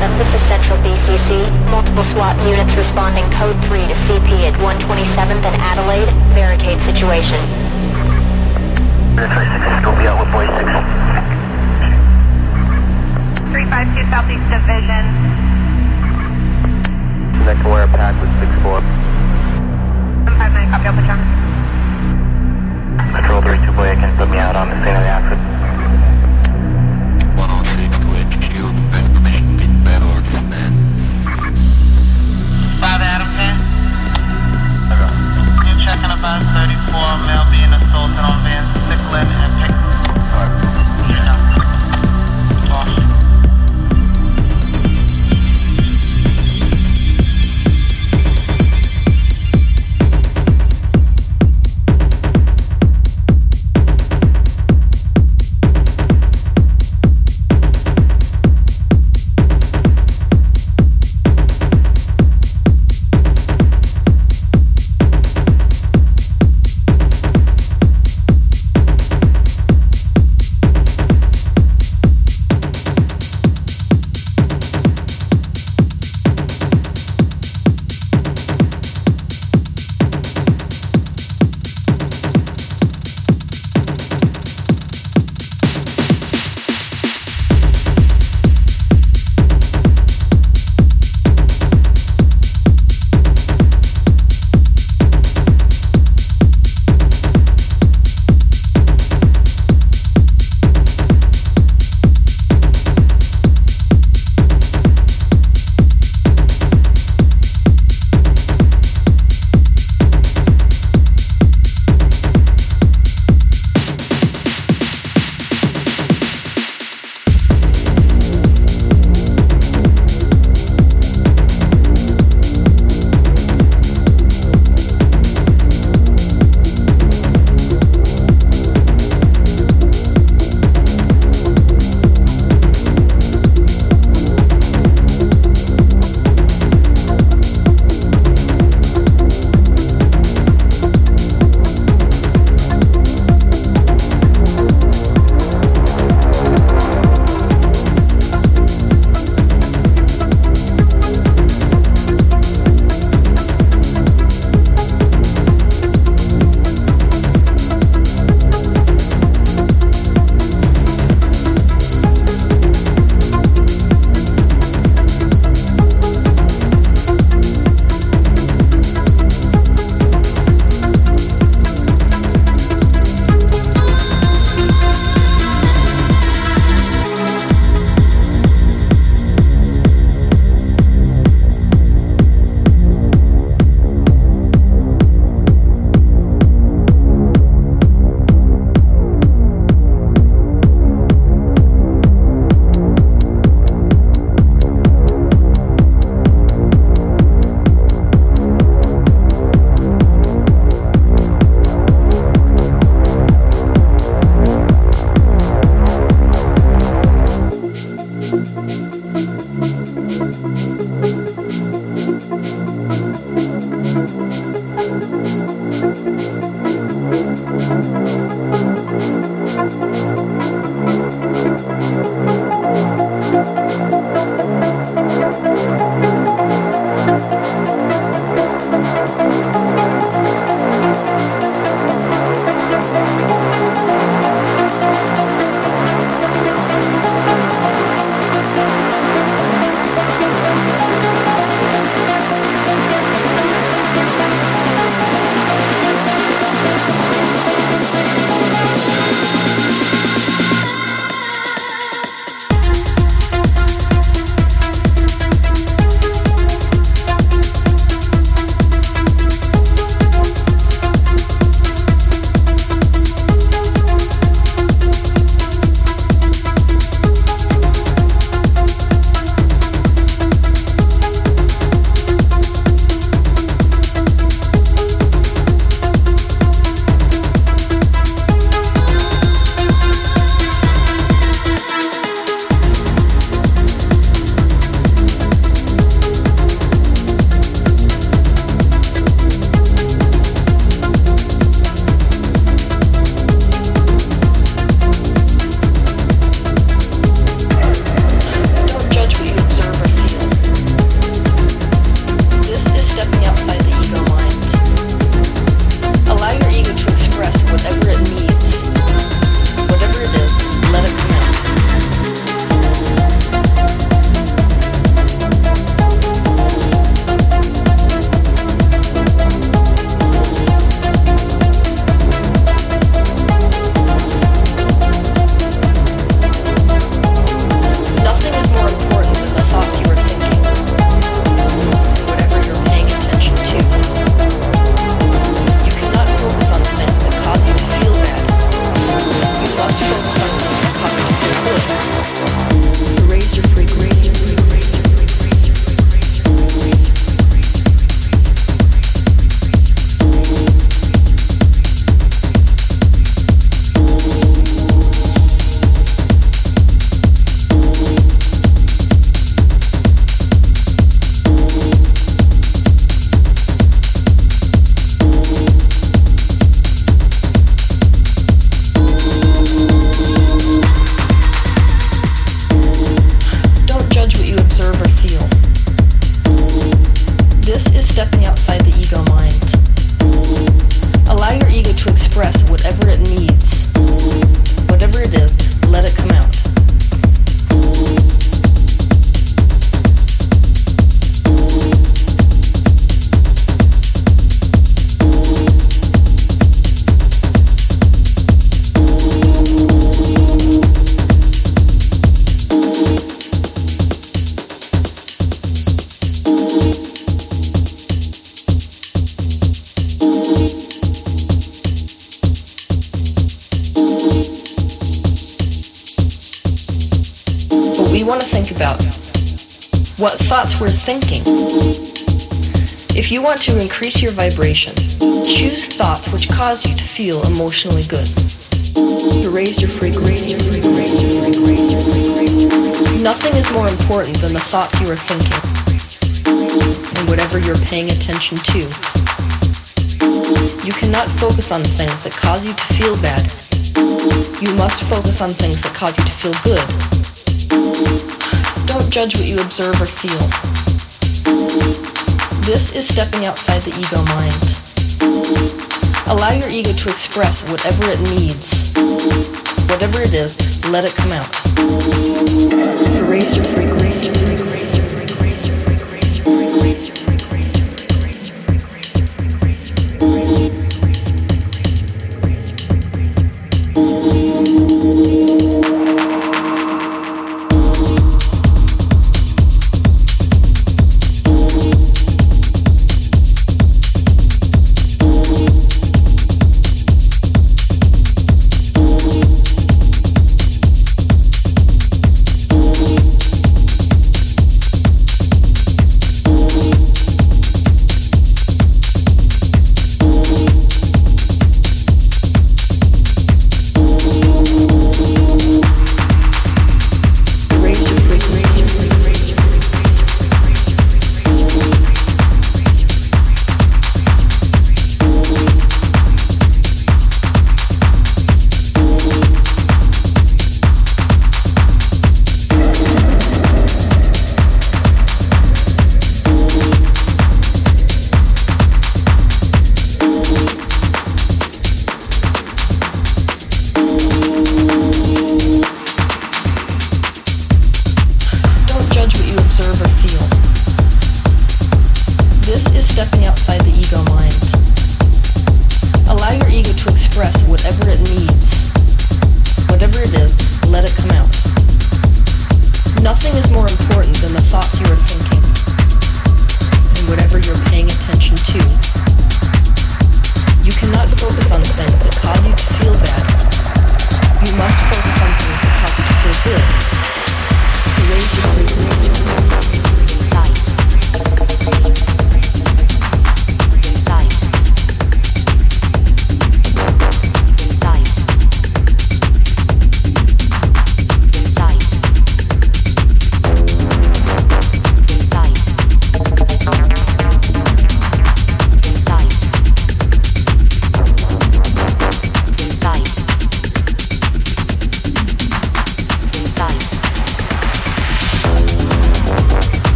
Adam, this is Central BCC. Multiple SWAT units responding code 3 to CP at 127th and Adelaide. Barricade situation. Military 6 Scopely out with boy 6. 352 Southeast Division. Connect wire pack with 6-4. 159, copy, Alpha Charlie. Control 3 2 boy, can put me out on the scene of the accident. You 34 male being assaulted on Van Stickland and Pickering. Stepping outside. You want to increase your vibration, choose thoughts which cause you to feel emotionally good. To raise your frequency. Nothing is more important than the thoughts you are thinking and whatever you're paying attention to. You cannot focus on things that cause you to feel bad. You must focus on things that cause you to feel good. Don't judge what you observe or feel. This is stepping outside the ego mind. Allow your ego to express whatever it needs. Whatever it is, let it come out. Raise your frequency.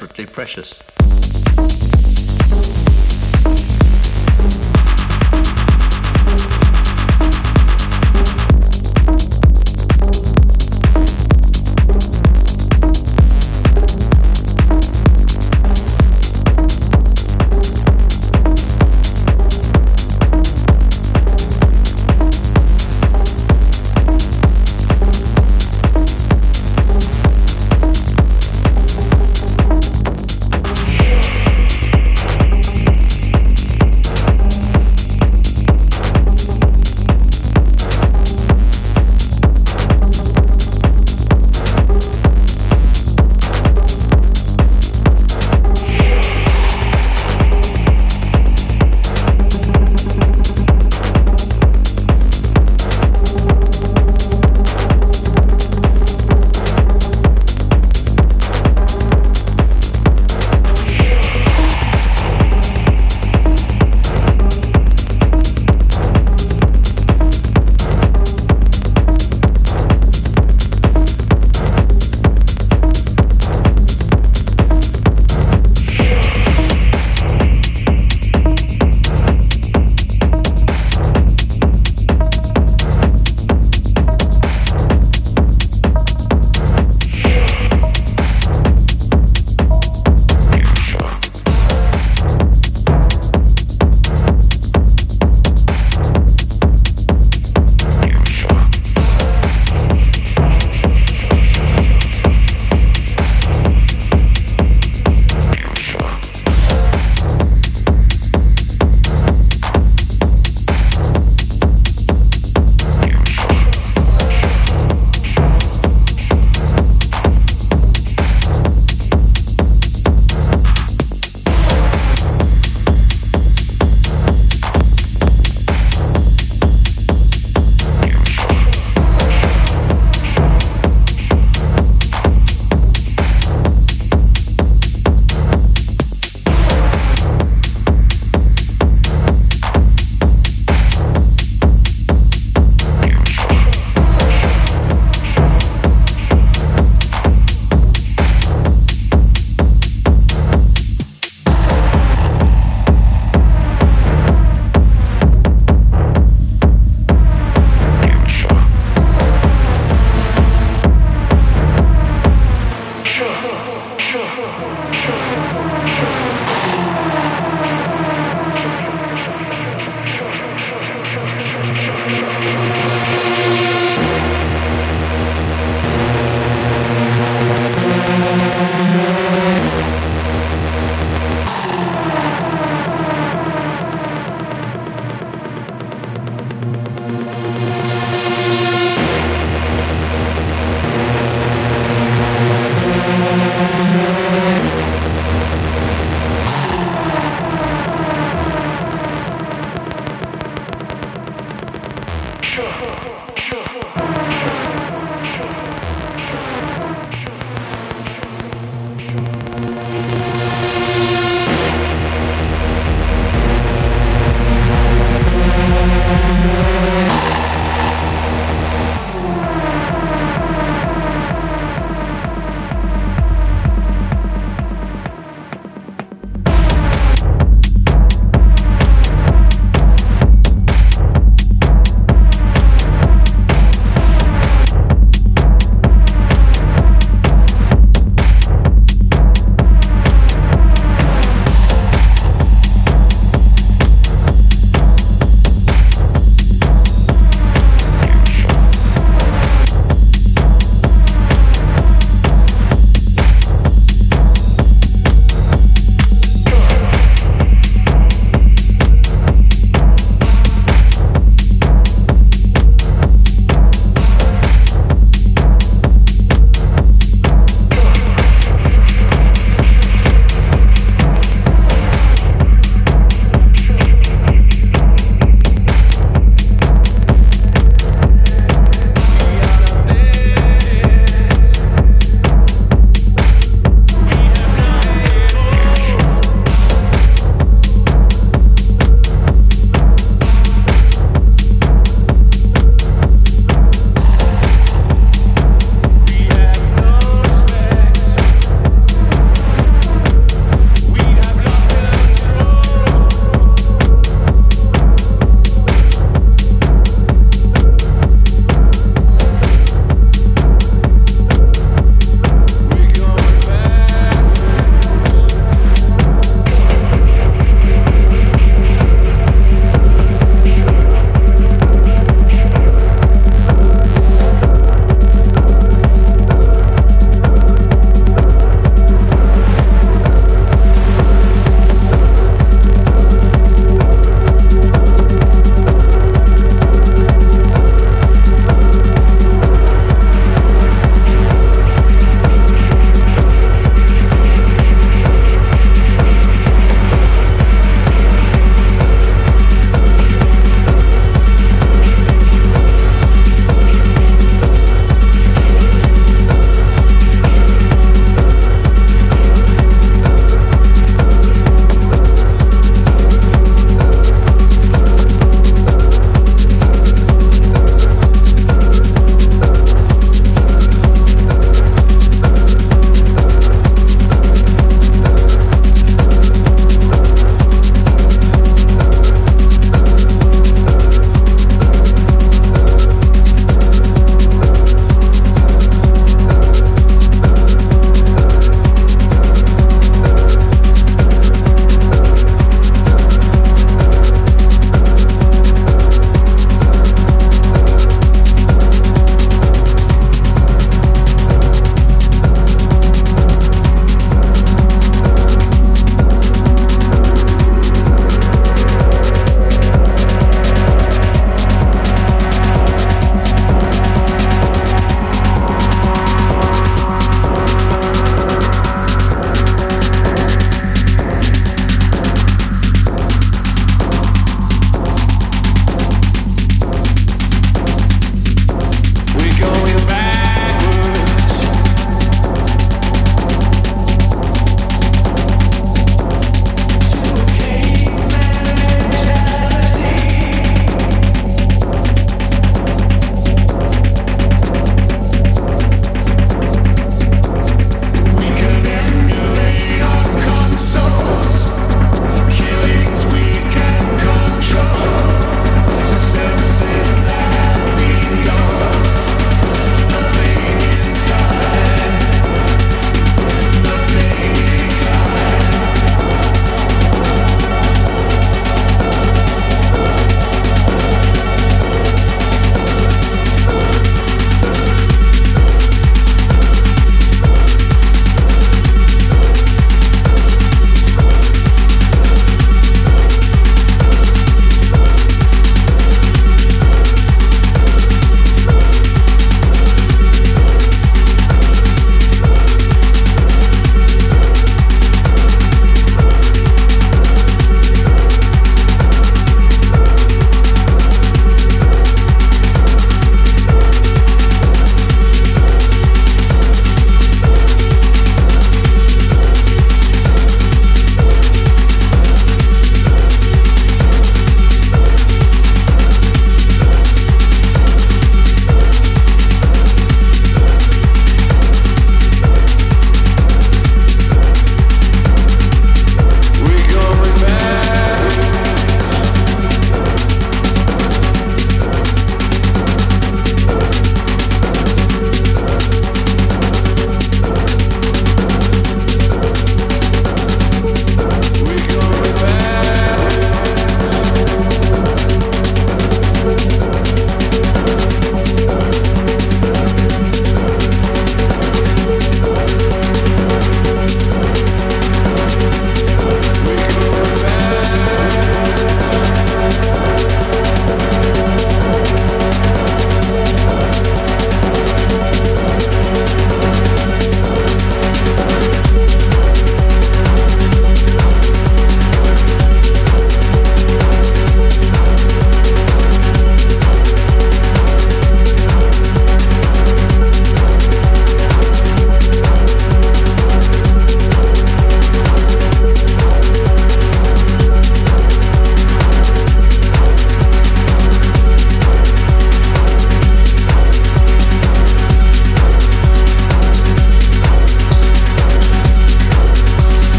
Desperately precious.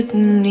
Und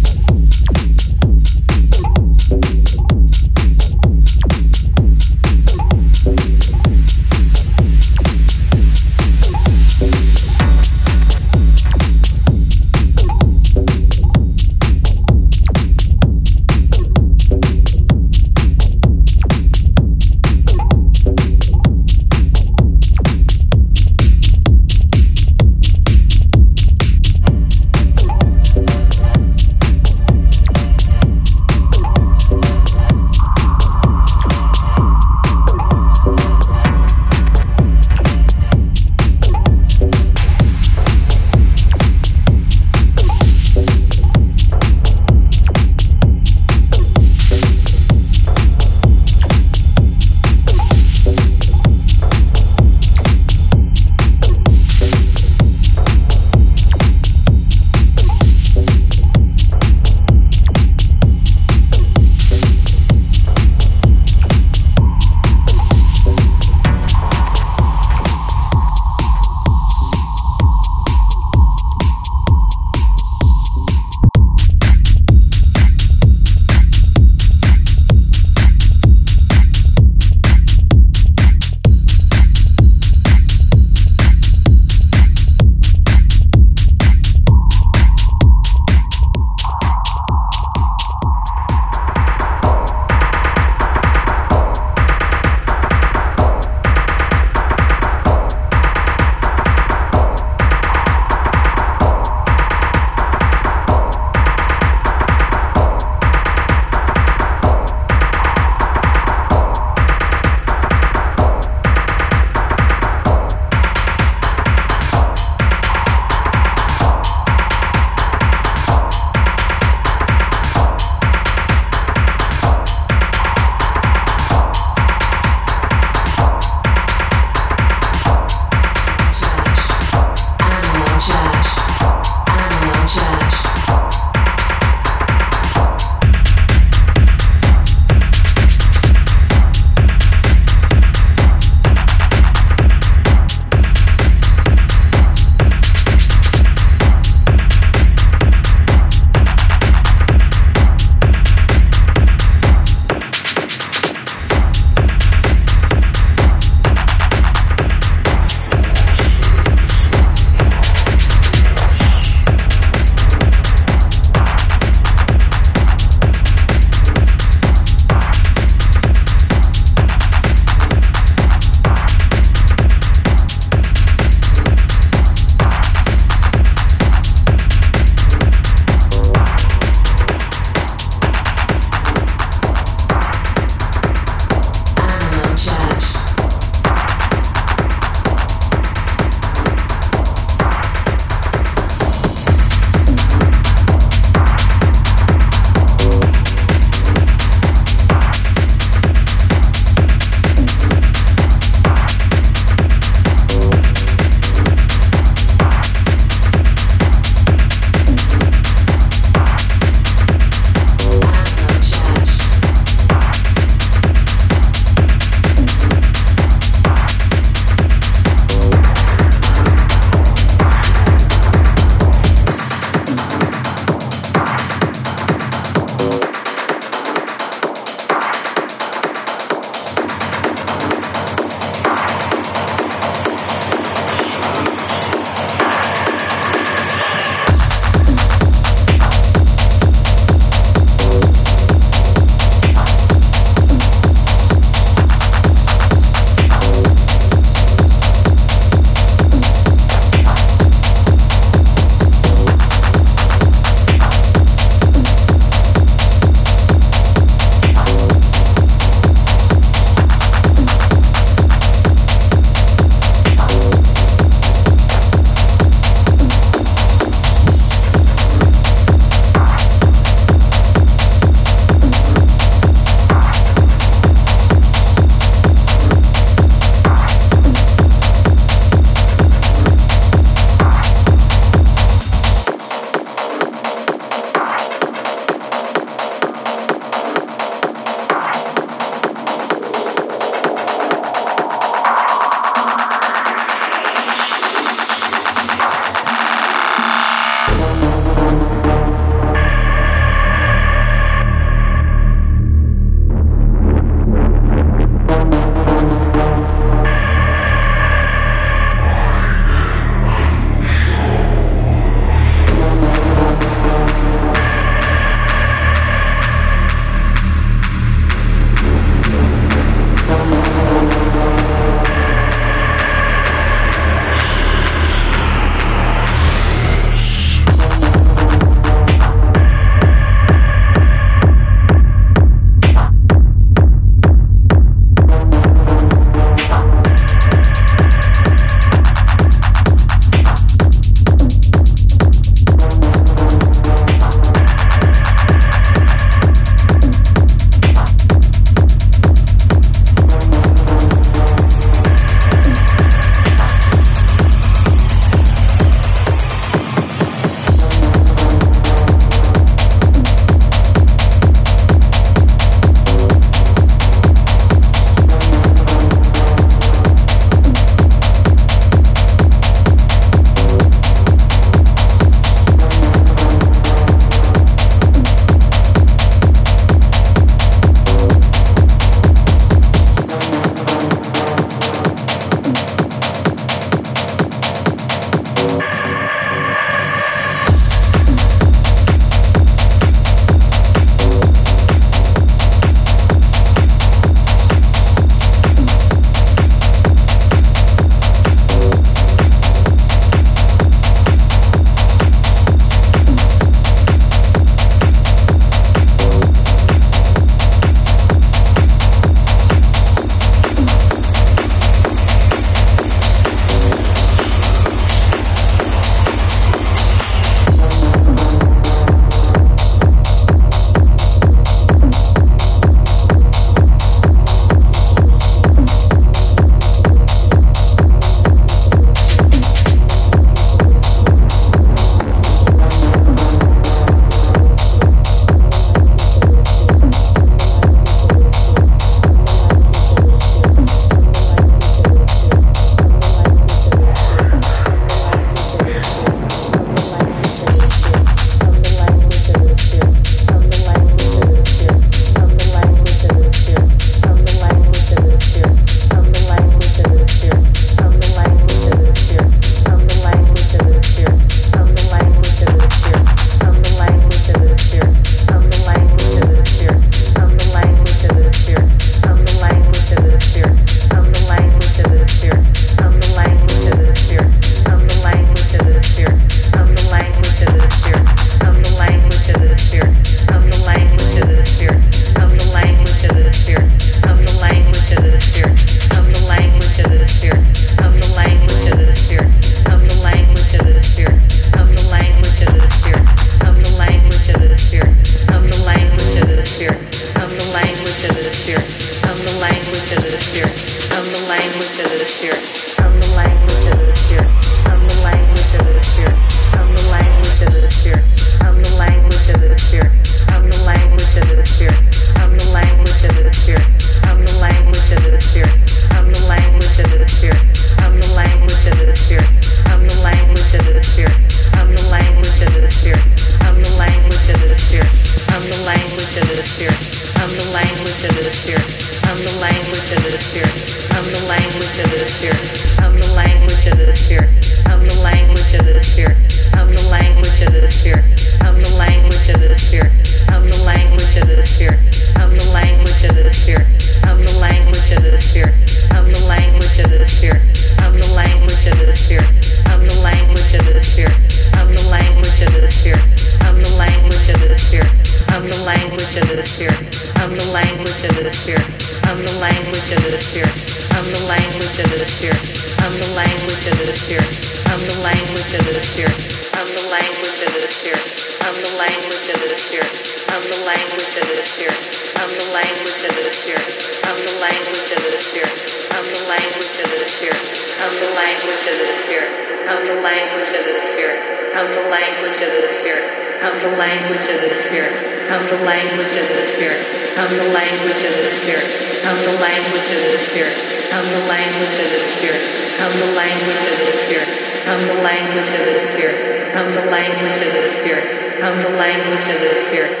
on the language of the Spirit.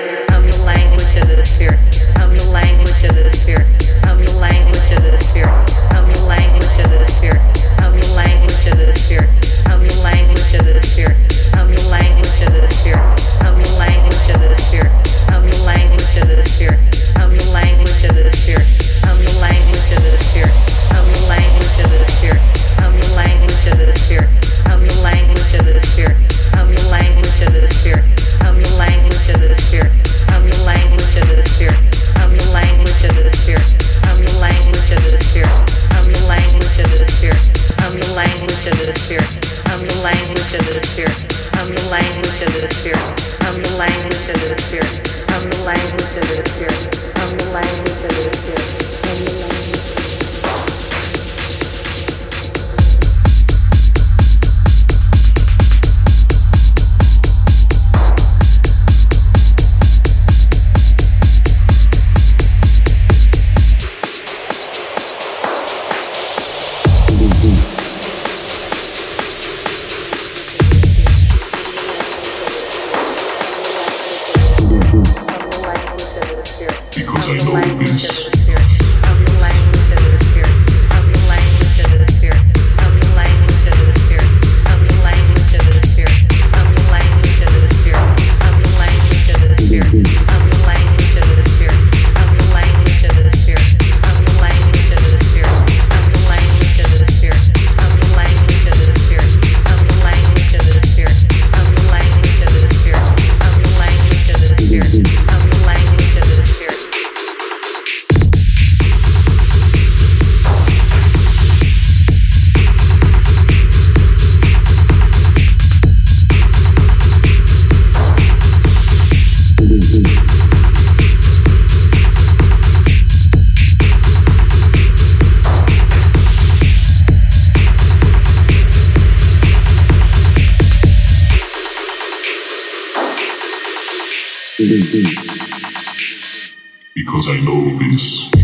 because I know this.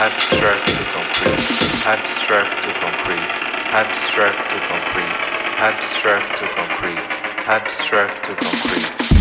abstract to concrete, abstract to concrete, abstract to concrete, abstract to concrete, abstract to concrete.